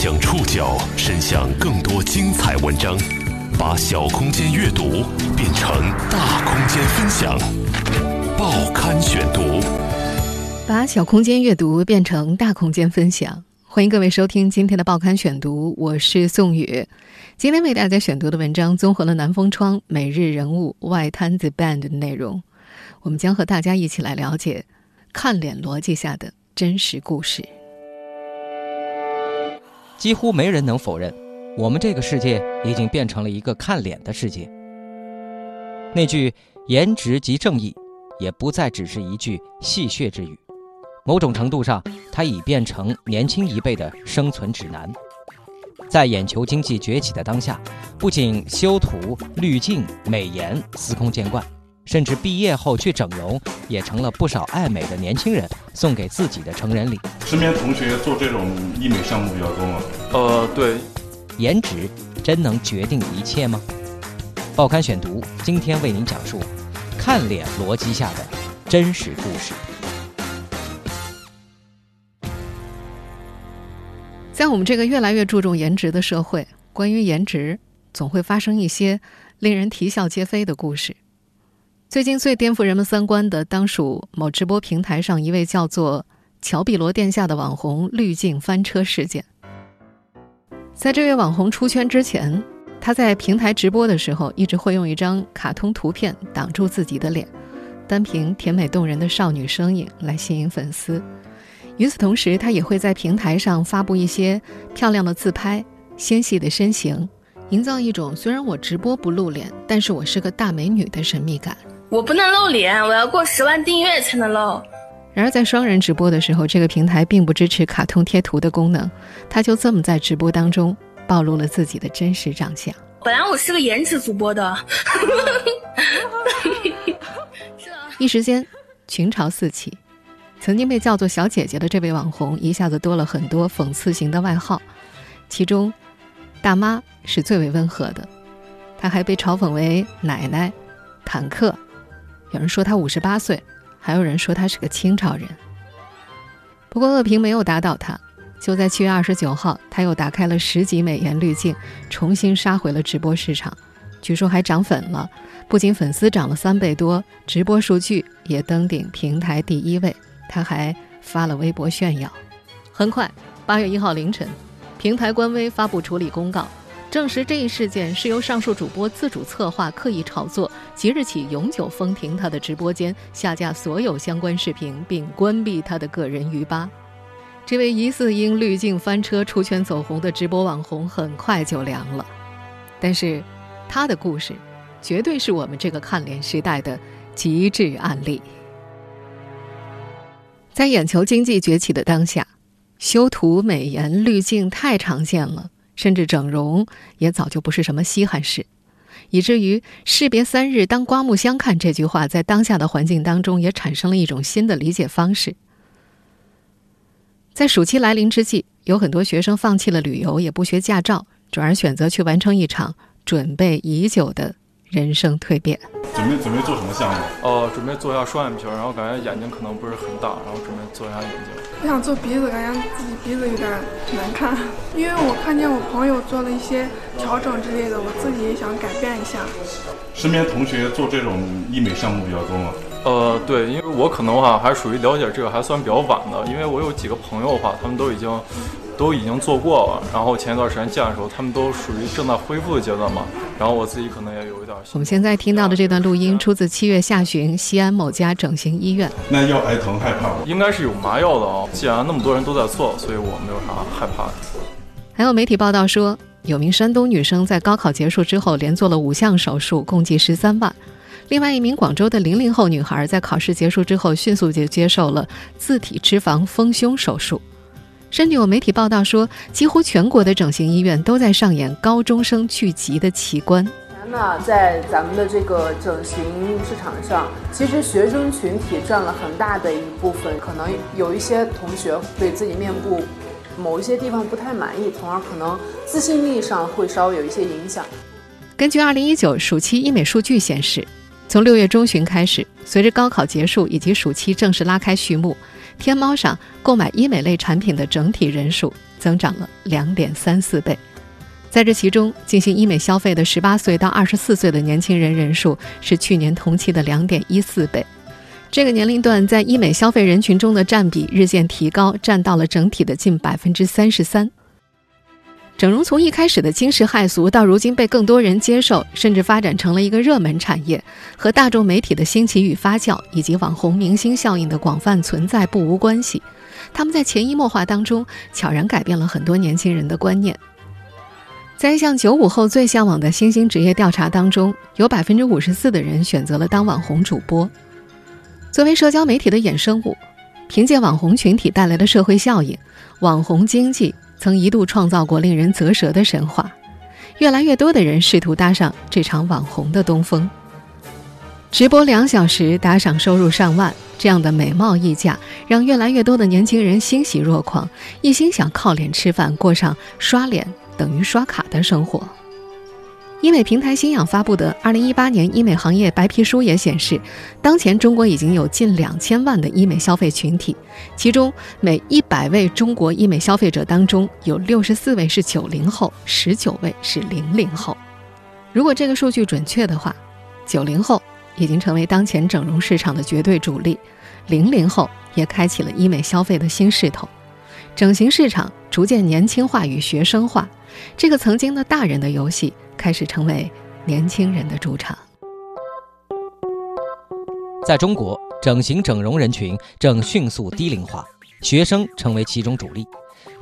将触角伸向更多精彩文章，把小空间阅读变成大空间分享。报刊选读，把小空间阅读变成大空间分享。欢迎各位收听今天的报刊选读，我是宋宇。今天为大家选读的文章综合了南风窗、每日人物、外滩子 band 的内容，我们将和大家一起来了解看脸逻辑下的真实故事。几乎没人能否认，我们这个世界已经变成了一个看脸的世界。那句“颜值即正义”，也不再只是一句戏谑之语。某种程度上，它已变成年轻一辈的生存指南。在眼球经济崛起的当下，不仅修图、滤镜、美颜司空见惯。甚至毕业后去整容，也成了不少爱美的年轻人送给自己的成人礼。身边同学做这种医美项目比较多吗？呃，对。颜值真能决定一切吗？报刊选读今天为您讲述看脸逻辑下的真实故事。在我们这个越来越注重颜值的社会，关于颜值总会发生一些令人啼笑皆非的故事。最近最颠覆人们三观的，当属某直播平台上一位叫做“乔碧罗殿下”的网红滤镜翻车事件。在这位网红出圈之前，他在平台直播的时候，一直会用一张卡通图片挡住自己的脸，单凭甜美动人的少女声音来吸引粉丝。与此同时，他也会在平台上发布一些漂亮的自拍、纤细的身形，营造一种虽然我直播不露脸，但是我是个大美女的神秘感。我不能露脸，我要过十万订阅才能露。然而，在双人直播的时候，这个平台并不支持卡通贴图的功能，他就这么在直播当中暴露了自己的真实长相。本来我是个颜值主播的，一时间群嘲四起。曾经被叫做“小姐姐”的这位网红，一下子多了很多讽刺型的外号，其中“大妈”是最为温和的，她还被嘲讽为“奶奶”。坦克，有人说他五十八岁，还有人说他是个清朝人。不过恶评没有打倒他，就在七月二十九号，他又打开了十级美颜滤镜，重新杀回了直播市场，据说还涨粉了，不仅粉丝涨了三倍多，直播数据也登顶平台第一位。他还发了微博炫耀。很快，八月一号凌晨，平台官微发布处理公告。证实这一事件是由上述主播自主策划、刻意炒作，即日起永久封停他的直播间，下架所有相关视频，并关闭他的个人鱼吧。这位疑似因滤镜翻车出圈走红的直播网红很快就凉了。但是，他的故事绝对是我们这个看脸时代的极致案例。在眼球经济崛起的当下，修图、美颜、滤镜太常见了。甚至整容也早就不是什么稀罕事，以至于“士别三日，当刮目相看”这句话在当下的环境当中也产生了一种新的理解方式。在暑期来临之际，有很多学生放弃了旅游，也不学驾照，转而选择去完成一场准备已久的人生蜕变。准备准备做什么项目？哦，准备做一下双眼皮，然后感觉眼睛可能不是很大，然后准备做一下眼睛。我想做鼻子，感觉自己鼻子有点难看，因为我看见我朋友做了一些调整之类的，我自己也想改变一下。身边同学做这种医美项目比较多吗？呃，对，因为我可能的话还属于了解这个还算比较晚的，因为我有几个朋友的话，他们都已经。都已经做过了，然后前一段时间见的时候，他们都属于正在恢复的阶段嘛。然后我自己可能也有。我们现在听到的这段录音出自七月下旬西安某家整形医院。那药挨疼害怕吗？应该是有麻药的啊。既然那么多人都在做，所以我没有啥害怕的。还有媒体报道说，有名山东女生在高考结束之后连做了五项手术，共计十三万。另外一名广州的零零后女孩在考试结束之后，迅速就接受了自体脂肪丰胸手术。甚至有媒体报道说，几乎全国的整形医院都在上演高中生聚集的奇观。那，在咱们的这个整形市场上，其实学生群体占了很大的一部分。可能有一些同学对自己面部某一些地方不太满意，从而可能自信力上会稍微有一些影响。根据2019暑期医美数据显示，从六月中旬开始，随着高考结束以及暑期正式拉开序幕。天猫上购买医美类产品的整体人数增长了两点三四倍。在这其中，进行医美消费的十八岁到二十四岁的年轻人人数是去年同期的两点一四倍。这个年龄段在医美消费人群中的占比日渐提高，占到了整体的近百分之三十三。整容从一开始的惊世骇俗，到如今被更多人接受，甚至发展成了一个热门产业，和大众媒体的兴起与发酵，以及网红明星效应的广泛存在不无关系。他们在潜移默化当中，悄然改变了很多年轻人的观念。在一项九五后最向往的新兴职业调查当中，有百分之五十四的人选择了当网红主播。作为社交媒体的衍生物，凭借网红群体带来的社会效应，网红经济曾一度创造过令人啧舌的神话。越来越多的人试图搭上这场网红的东风。直播两小时，打赏收入上万，这样的美貌溢价，让越来越多的年轻人欣喜若狂，一心想靠脸吃饭，过上刷脸。等于刷卡的生活。医美平台新氧发布的《二零一八年医美行业白皮书》也显示，当前中国已经有近两千万的医美消费群体，其中每一百位中国医美消费者当中，有六十四位是九零后，十九位是零零后。如果这个数据准确的话，九零后已经成为当前整容市场的绝对主力，零零后也开启了医美消费的新势头。整形市场逐渐年轻化与学生化，这个曾经的大人的游戏开始成为年轻人的主场。在中国，整形整容人群正迅速低龄化，学生成为其中主力。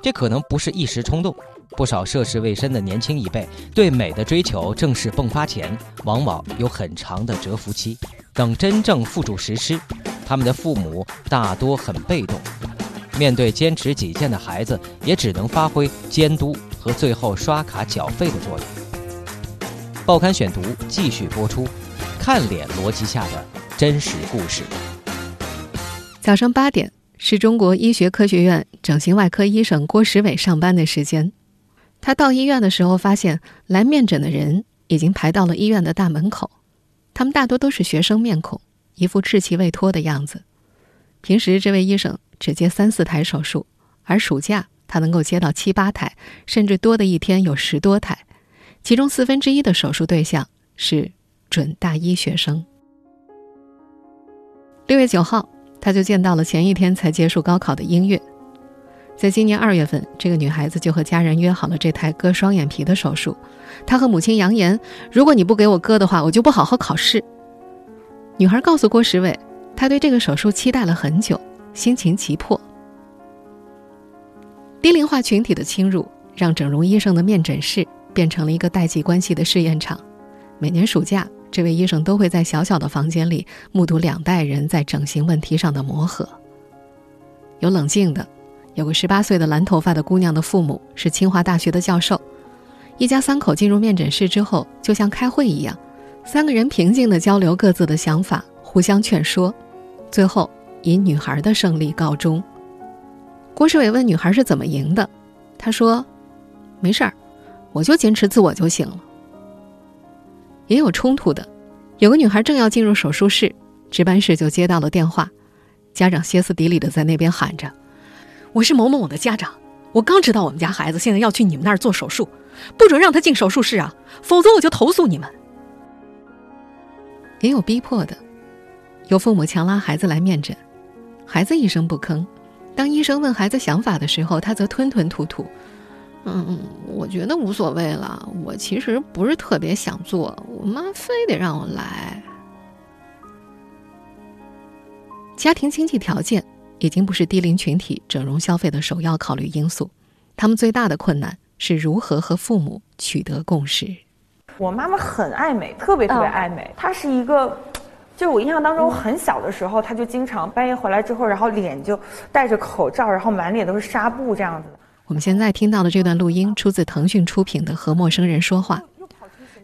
这可能不是一时冲动，不少涉世未深的年轻一辈对美的追求正式迸发前，往往有很长的蛰伏期。等真正付诸实施，他们的父母大多很被动。面对坚持己见的孩子，也只能发挥监督和最后刷卡缴费的作用。报刊选读继续播出，看脸逻辑下的真实故事。早上八点是中国医学科学院整形外科医生郭时伟上班的时间。他到医院的时候，发现来面诊的人已经排到了医院的大门口。他们大多都是学生面孔，一副稚气未脱的样子。平时这位医生。只接三四台手术，而暑假他能够接到七八台，甚至多的一天有十多台。其中四分之一的手术对象是准大一学生。六月九号，他就见到了前一天才结束高考的音乐。在今年二月份，这个女孩子就和家人约好了这台割双眼皮的手术。她和母亲扬言：“如果你不给我割的话，我就不好好考试。”女孩告诉郭时伟，她对这个手术期待了很久。心情急迫。低龄化群体的侵入，让整容医生的面诊室变成了一个代际关系的试验场。每年暑假，这位医生都会在小小的房间里目睹两代人在整形问题上的磨合。有冷静的，有个十八岁的蓝头发的姑娘的父母是清华大学的教授。一家三口进入面诊室之后，就像开会一样，三个人平静地交流各自的想法，互相劝说，最后。以女孩的胜利告终。郭世伟问女孩是怎么赢的，她说：“没事儿，我就坚持自我就行了。”也有冲突的，有个女孩正要进入手术室，值班室就接到了电话，家长歇斯底里的在那边喊着：“我是某某某的家长，我刚知道我们家孩子现在要去你们那儿做手术，不准让他进手术室啊，否则我就投诉你们。”也有逼迫的，有父母强拉孩子来面诊。孩子一声不吭，当医生问孩子想法的时候，他则吞吞吐吐：“嗯，我觉得无所谓了。我其实不是特别想做，我妈非得让我来。”家庭经济条件已经不是低龄群体整容消费的首要考虑因素，他们最大的困难是如何和父母取得共识。我妈妈很爱美，特别特别爱美，她是一个。就我印象当中，很小的时候，他就经常半夜回来之后，然后脸就戴着口罩，然后满脸都是纱布这样子的。我们现在听到的这段录音出自腾讯出品的《和陌生人说话》。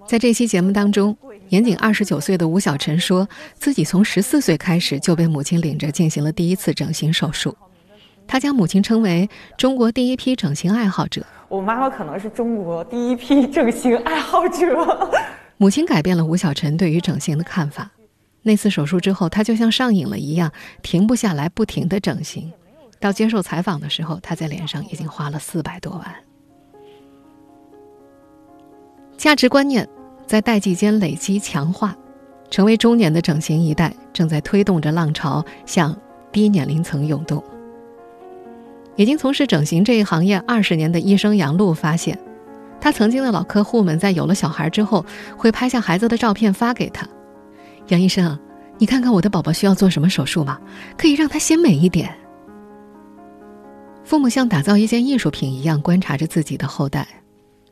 在这期节目当中，年仅二十九岁的吴小晨说自己从十四岁开始就被母亲领着进行了第一次整形手术。他将母亲称为中国第一批整形爱好者。我妈妈可能是中国第一批整形爱好者。母亲改变了吴小晨对于整形的看法。那次手术之后，他就像上瘾了一样，停不下来，不停的整形。到接受采访的时候，他在脸上已经花了四百多万。价值观念在代际间累积强化，成为中年的整形一代正在推动着浪潮向低年龄层涌动。已经从事整形这一行业二十年的医生杨璐发现，他曾经的老客户们在有了小孩之后，会拍下孩子的照片发给他。杨医生，你看看我的宝宝需要做什么手术吗？可以让他鲜美一点。父母像打造一件艺术品一样观察着自己的后代，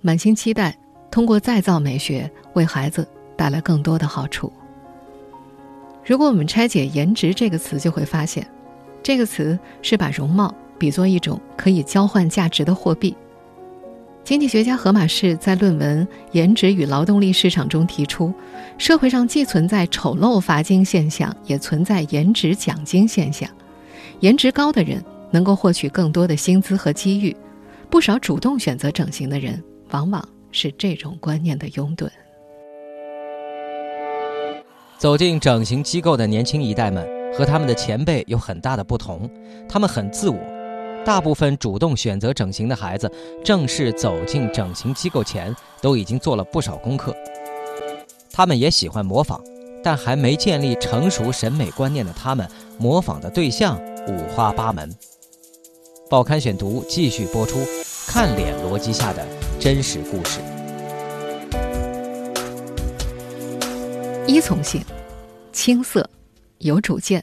满心期待。通过再造美学为孩子带来更多的好处。如果我们拆解“颜值”这个词，就会发现，这个词是把容貌比作一种可以交换价值的货币。经济学家荷马士在论文《颜值与劳动力市场》中提出，社会上既存在丑陋罚金现象，也存在颜值奖金现象。颜值高的人能够获取更多的薪资和机遇，不少主动选择整形的人往往。是这种观念的拥趸。走进整形机构的年轻一代们和他们的前辈有很大的不同，他们很自我。大部分主动选择整形的孩子，正式走进整形机构前都已经做了不少功课。他们也喜欢模仿，但还没建立成熟审美观念的他们，模仿的对象五花八门。报刊选读继续播出，看脸逻辑下的。真实故事。依从性、青涩、有主见，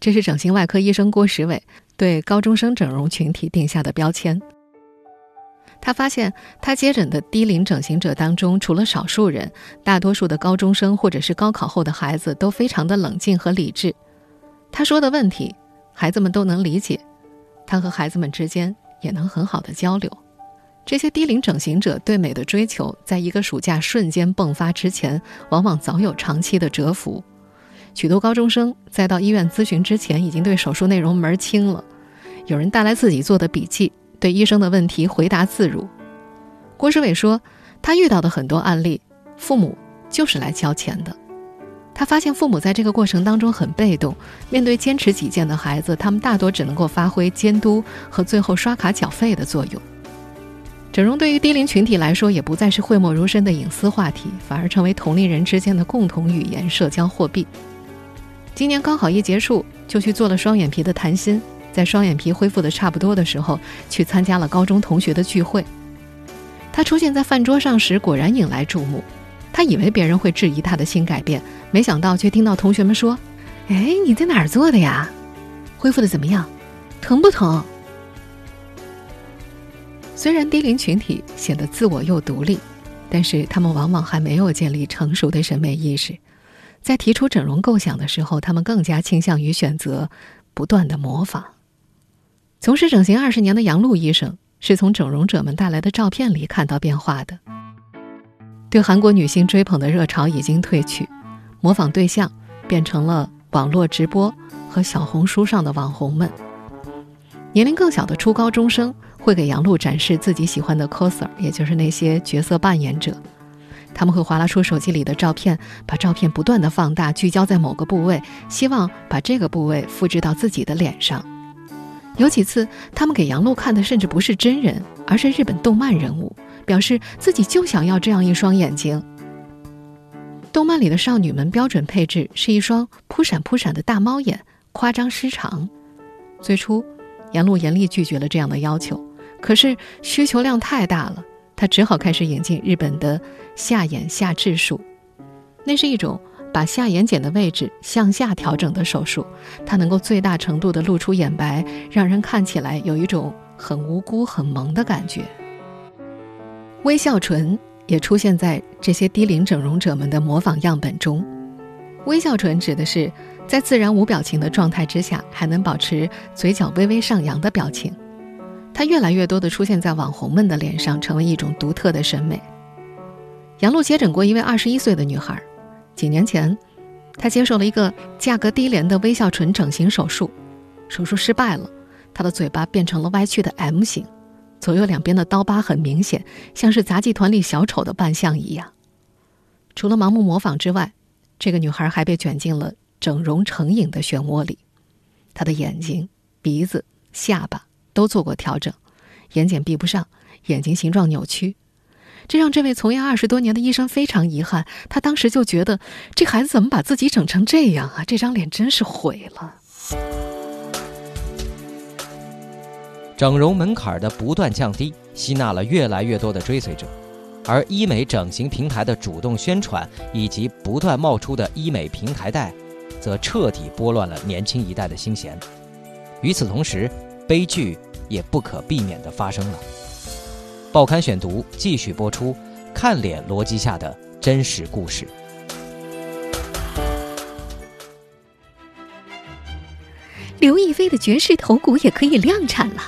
这是整形外科医生郭时伟对高中生整容群体定下的标签。他发现，他接诊的低龄整形者当中，除了少数人，大多数的高中生或者是高考后的孩子都非常的冷静和理智。他说的问题，孩子们都能理解，他和孩子们之间也能很好的交流。这些低龄整形者对美的追求，在一个暑假瞬间迸发之前，往往早有长期的蛰伏。许多高中生在到医院咨询之前，已经对手术内容门儿清了。有人带来自己做的笔记，对医生的问题回答自如。郭世伟说，他遇到的很多案例，父母就是来交钱的。他发现父母在这个过程当中很被动，面对坚持己见的孩子，他们大多只能够发挥监督和最后刷卡缴费的作用。整容对于低龄群体来说，也不再是讳莫如深的隐私话题，反而成为同龄人之间的共同语言、社交货币。今年高考一结束，就去做了双眼皮的谭鑫，在双眼皮恢复的差不多的时候，去参加了高中同学的聚会。他出现在饭桌上时，果然引来注目。他以为别人会质疑他的新改变，没想到却听到同学们说：“哎，你在哪儿做的呀？恢复的怎么样？疼不疼？”虽然低龄群体显得自我又独立，但是他们往往还没有建立成熟的审美意识。在提出整容构想的时候，他们更加倾向于选择不断的模仿。从事整形二十年的杨璐医生是从整容者们带来的照片里看到变化的。对韩国女星追捧的热潮已经褪去，模仿对象变成了网络直播和小红书上的网红们。年龄更小的初高中生。会给杨璐展示自己喜欢的 coser，也就是那些角色扮演者。他们会划拉出手机里的照片，把照片不断的放大，聚焦在某个部位，希望把这个部位复制到自己的脸上。有几次，他们给杨璐看的甚至不是真人，而是日本动漫人物，表示自己就想要这样一双眼睛。动漫里的少女们标准配置是一双扑闪扑闪的大猫眼，夸张失常。最初，杨璐严厉拒绝了这样的要求。可是需求量太大了，他只好开始引进日本的下眼下至术，那是一种把下眼睑的位置向下调整的手术，它能够最大程度的露出眼白，让人看起来有一种很无辜、很萌的感觉。微笑唇也出现在这些低龄整容者们的模仿样本中。微笑唇指的是在自然无表情的状态之下，还能保持嘴角微微上扬的表情。它越来越多的出现在网红们的脸上，成为一种独特的审美。杨璐接诊过一位二十一岁的女孩，几年前，她接受了一个价格低廉的微笑唇整形手术，手术失败了，她的嘴巴变成了歪曲的 M 型，左右两边的刀疤很明显，像是杂技团里小丑的扮相一样。除了盲目模仿之外，这个女孩还被卷进了整容成瘾的漩涡里，她的眼睛、鼻子。下巴都做过调整，眼睑闭不上，眼睛形状扭曲，这让这位从业二十多年的医生非常遗憾。他当时就觉得，这孩子怎么把自己整成这样啊？这张脸真是毁了。整容门槛的不断降低，吸纳了越来越多的追随者，而医美整形平台的主动宣传以及不断冒出的医美平台贷，则彻底拨乱了年轻一代的心弦。与此同时，悲剧也不可避免的发生了。报刊选读继续播出，看脸逻辑下的真实故事。刘亦菲的绝世头骨也可以量产了。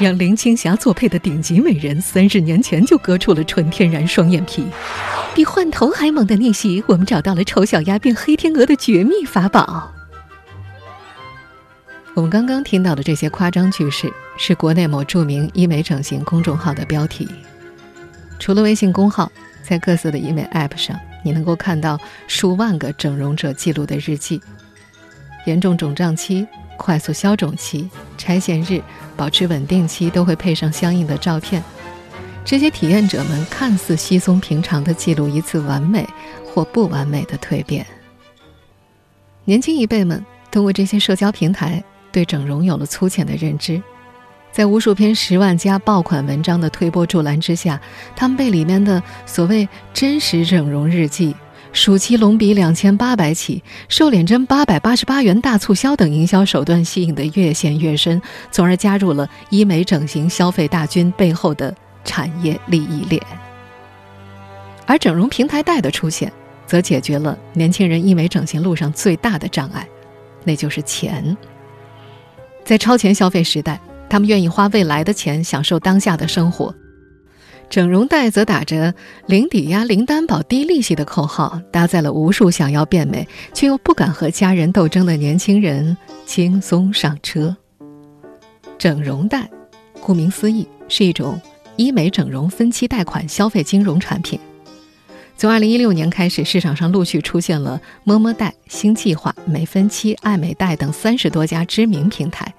让林青霞作配的顶级美人，三十年前就割出了纯天然双眼皮。比换头还猛的逆袭，我们找到了丑小鸭变黑天鹅的绝密法宝。我们刚刚听到的这些夸张句式，是国内某著名医美整形公众号的标题。除了微信公号，在各色的医美 App 上，你能够看到数万个整容者记录的日记。严重肿胀期。快速消肿期、拆线日、保持稳定期都会配上相应的照片。这些体验者们看似稀松平常的记录一次完美或不完美的蜕变。年轻一辈们通过这些社交平台对整容有了粗浅的认知，在无数篇十万加爆款文章的推波助澜之下，他们被里面的所谓真实整容日记。暑期隆鼻两千八百起，瘦脸针八百八十八元大促销等营销手段吸引得越陷越深，从而加入了医美整形消费大军背后的产业利益链。而整容平台贷的出现，则解决了年轻人医美整形路上最大的障碍，那就是钱。在超前消费时代，他们愿意花未来的钱享受当下的生活。整容贷则打着“零抵押、零担保、低利息”的口号，搭载了无数想要变美却又不敢和家人斗争的年轻人轻松上车。整容贷，顾名思义，是一种医美整容分期贷款消费金融产品。从2016年开始，市场上陆续出现了么么贷、新计划、美分期、爱美贷等三十多家知名平台。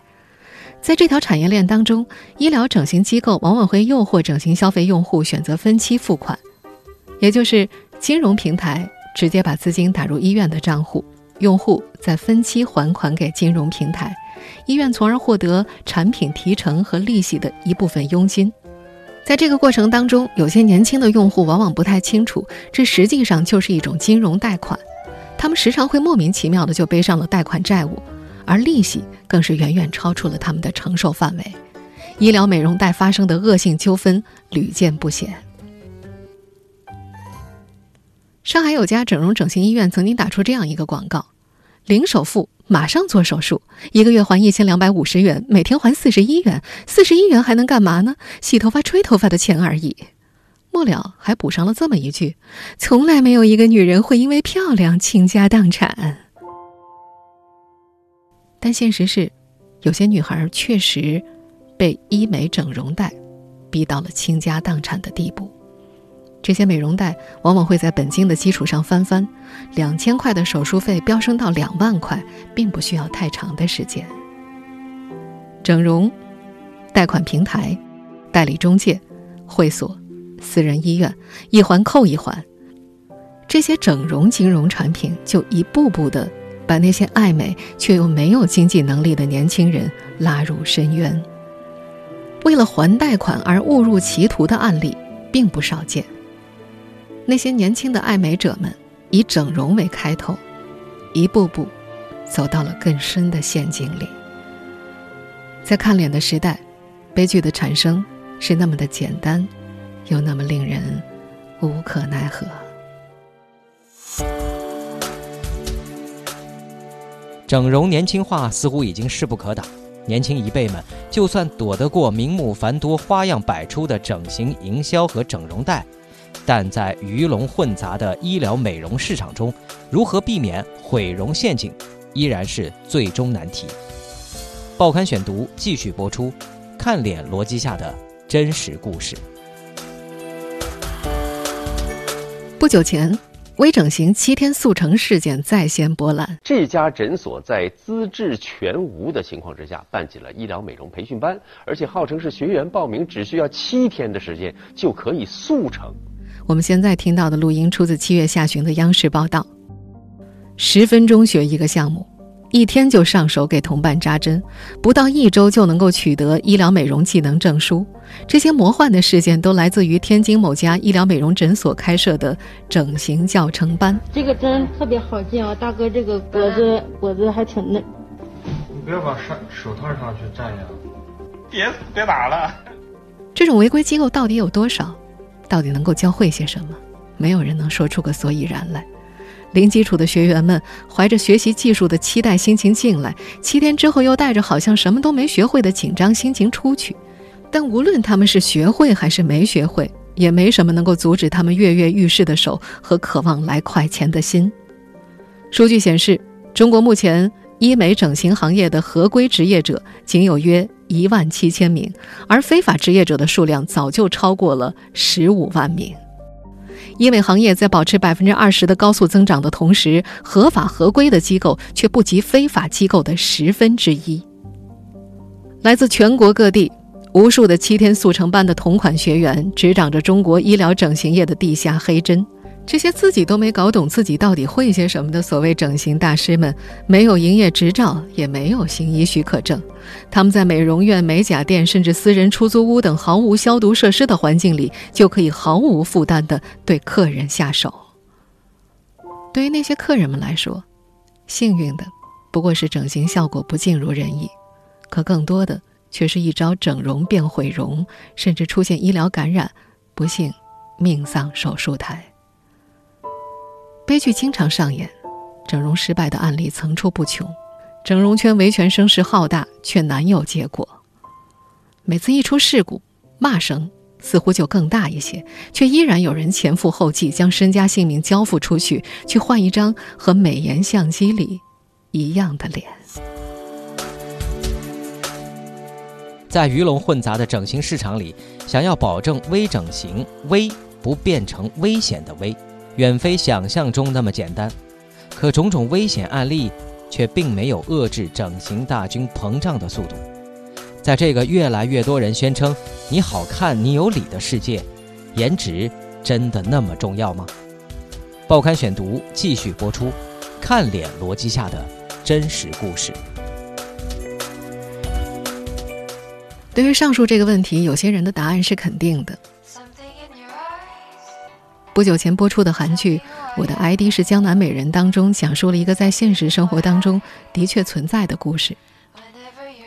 在这条产业链当中，医疗整形机构往往会诱惑整形消费用户选择分期付款，也就是金融平台直接把资金打入医院的账户，用户再分期还款给金融平台，医院从而获得产品提成和利息的一部分佣金。在这个过程当中，有些年轻的用户往往不太清楚，这实际上就是一种金融贷款，他们时常会莫名其妙的就背上了贷款债务。而利息更是远远超出了他们的承受范围，医疗美容贷发生的恶性纠纷屡见不鲜。上海有家整容整形医院曾经打出这样一个广告：零首付，马上做手术，一个月还一千两百五十元，每天还四十一元，四十一元还能干嘛呢？洗头发、吹头发的钱而已。末了还补上了这么一句：从来没有一个女人会因为漂亮倾家荡产。但现实是，有些女孩确实被医美整容贷逼到了倾家荡产的地步。这些美容贷往往会在本金的基础上翻番，两千块的手术费飙升到两万块，并不需要太长的时间。整容、贷款平台、代理中介、会所、私人医院，一环扣一环，这些整容金融产品就一步步的。把那些爱美却又没有经济能力的年轻人拉入深渊。为了还贷款而误入歧途的案例并不少见。那些年轻的爱美者们以整容为开头，一步步走到了更深的陷阱里。在看脸的时代，悲剧的产生是那么的简单，又那么令人无可奈何。整容年轻化似乎已经势不可挡，年轻一辈们就算躲得过名目繁多、花样百出的整形营销和整容贷，但在鱼龙混杂的医疗美容市场中，如何避免毁容陷阱，依然是最终难题。报刊选读继续播出，看脸逻辑下的真实故事。不久前。微整形七天速成事件再掀波澜。这家诊所在资质全无的情况之下办起了医疗美容培训班，而且号称是学员报名只需要七天的时间就可以速成。我们现在听到的录音出自七月下旬的央视报道。十分钟学一个项目，一天就上手给同伴扎针，不到一周就能够取得医疗美容技能证书。这些魔幻的事件都来自于天津某家医疗美容诊所开设的整形教程班。这个针特别好进啊，大哥，这个果子果子还挺嫩。你不要把上手套上去站呀！别别打了。这种违规机构到底有多少？到底能够教会些什么？没有人能说出个所以然来。零基础的学员们怀着学习技术的期待心情进来，七天之后又带着好像什么都没学会的紧张心情出去。但无论他们是学会还是没学会，也没什么能够阻止他们跃跃欲试的手和渴望来快钱的心。数据显示，中国目前医美整形行业的合规职业者仅有约一万七千名，而非法职业者的数量早就超过了十五万名。医美行业在保持百分之二十的高速增长的同时，合法合规的机构却不及非法机构的十分之一。来自全国各地。无数的七天速成班的同款学员，执掌着中国医疗整形业的地下黑针。这些自己都没搞懂自己到底会些什么的所谓整形大师们，没有营业执照，也没有行医许可证。他们在美容院、美甲店，甚至私人出租屋等毫无消毒设施的环境里，就可以毫无负担地对客人下手。对于那些客人们来说，幸运的不过是整形效果不尽如人意，可更多的。却是一招整容变毁容，甚至出现医疗感染，不幸命丧手术台。悲剧经常上演，整容失败的案例层出不穷，整容圈维权声势浩大，却难有结果。每次一出事故，骂声似乎就更大一些，却依然有人前赴后继，将身家性命交付出去，去换一张和美颜相机里一样的脸。在鱼龙混杂的整形市场里，想要保证微整形微不变成危险的危，远非想象中那么简单。可种种危险案例却并没有遏制整形大军膨胀的速度。在这个越来越多人宣称“你好看，你有理”的世界，颜值真的那么重要吗？报刊选读继续播出，看脸逻辑下的真实故事。对于上述这个问题，有些人的答案是肯定的。不久前播出的韩剧《我的 ID 是江南美人》当中，讲述了一个在现实生活当中的确存在的故事。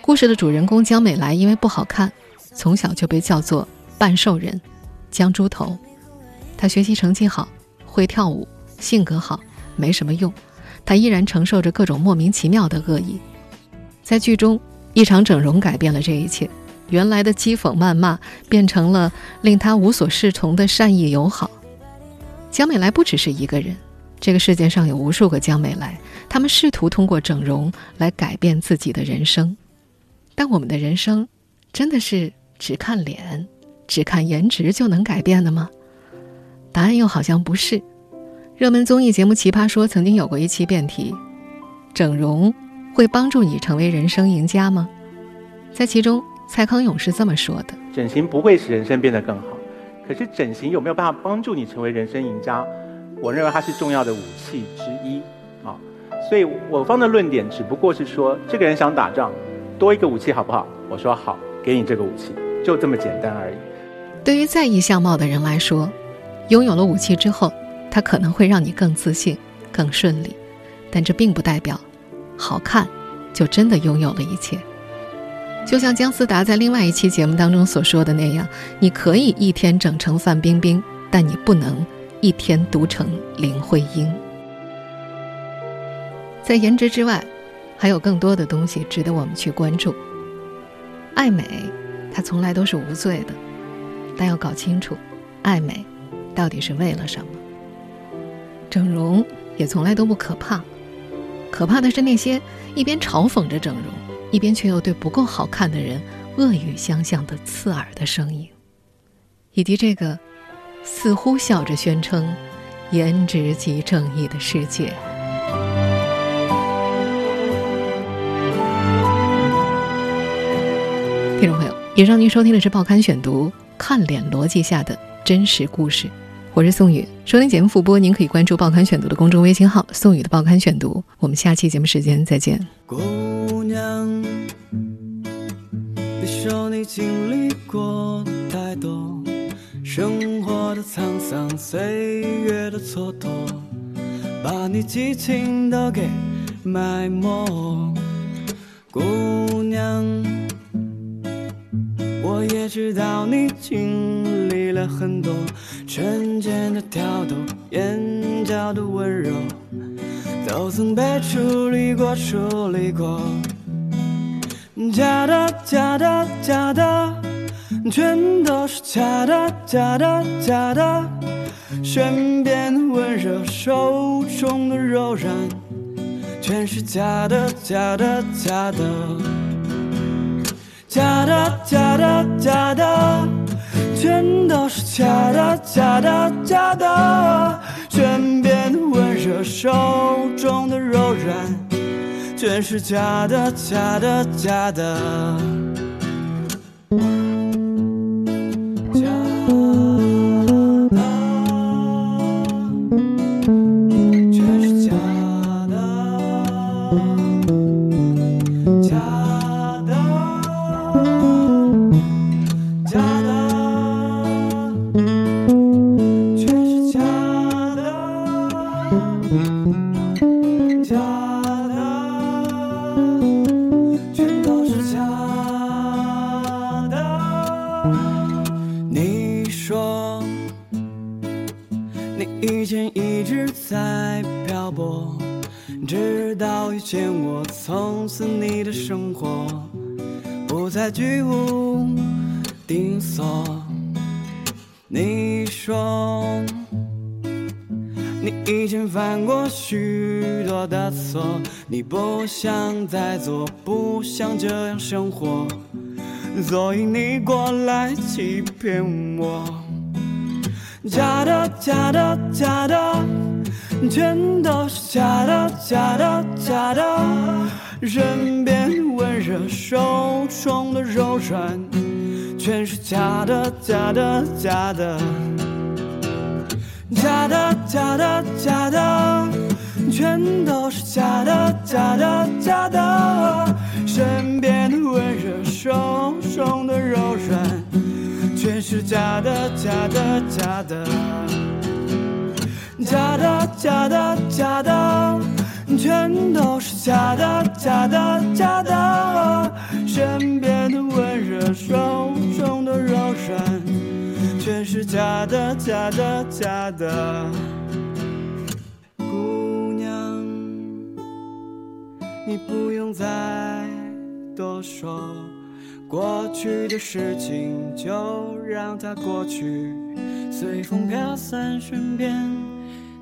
故事的主人公江美来因为不好看，从小就被叫做半兽人、江猪头。她学习成绩好，会跳舞，性格好，没什么用。她依然承受着各种莫名其妙的恶意。在剧中，一场整容改变了这一切。原来的讥讽谩骂变成了令他无所适从的善意友好。江美来不只是一个人，这个世界上有无数个江美来，他们试图通过整容来改变自己的人生。但我们的人生，真的是只看脸、只看颜值就能改变的吗？答案又好像不是。热门综艺节目《奇葩说》曾经有过一期辩题：整容会帮助你成为人生赢家吗？在其中。蔡康永是这么说的：“整形不会使人生变得更好，可是整形有没有办法帮助你成为人生赢家？我认为它是重要的武器之一啊。所以我方的论点只不过是说，这个人想打仗，多一个武器好不好？我说好，给你这个武器，就这么简单而已。对于在意相貌的人来说，拥有了武器之后，它可能会让你更自信、更顺利，但这并不代表好看就真的拥有了一切。”就像姜思达在另外一期节目当中所说的那样，你可以一天整成范冰冰，但你不能一天读成林徽因。在颜值之外，还有更多的东西值得我们去关注。爱美，它从来都是无罪的，但要搞清楚，爱美到底是为了什么。整容也从来都不可怕，可怕的是那些一边嘲讽着整容。一边却又对不够好看的人恶语相向的刺耳的声音，以及这个似乎笑着宣称颜值即正义的世界。听众朋友，以上您收听的是《报刊选读》看脸逻辑下的真实故事，我是宋宇。收听节目复播，您可以关注《报刊选读》的公众微信号“宋宇的报刊选读”。我们下期节目时间再见。姑娘，你说你经历过太多，生活的沧桑，岁月的蹉跎，把你激情都给埋没。姑娘。我也知道你经历了很多，唇间的挑逗，眼角的温柔，都曾被处理过，处理过。假的，假的，假的，全都是假的，假的，假的。身边温热，手中的柔软，全是假的，假的，假的。假的，假的，假的，全都是假的，假的，假的。身边温热，手中的柔软，全是假的，假的，假的。见我，从此你的生活不再居无定所。你说，你已经犯过许多的错，你不想再做，不想这样生活，所以你过来欺骗我。假的，假的，假的，全都是假的，假的，假的。身边温热，手中的柔软，全是假的，假的，假的，假的，假的，假的，全都是假的，假的，假的。身边的温热，手中的柔软，全是假的，假的，假的，假的，假的，假的。全都是假的，假的，假的。身边的温热，手中的柔软，全是假的，假的，假的。姑娘，你不用再多说，过去的事情就让它过去，随风飘散，身边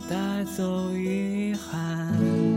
带走遗憾。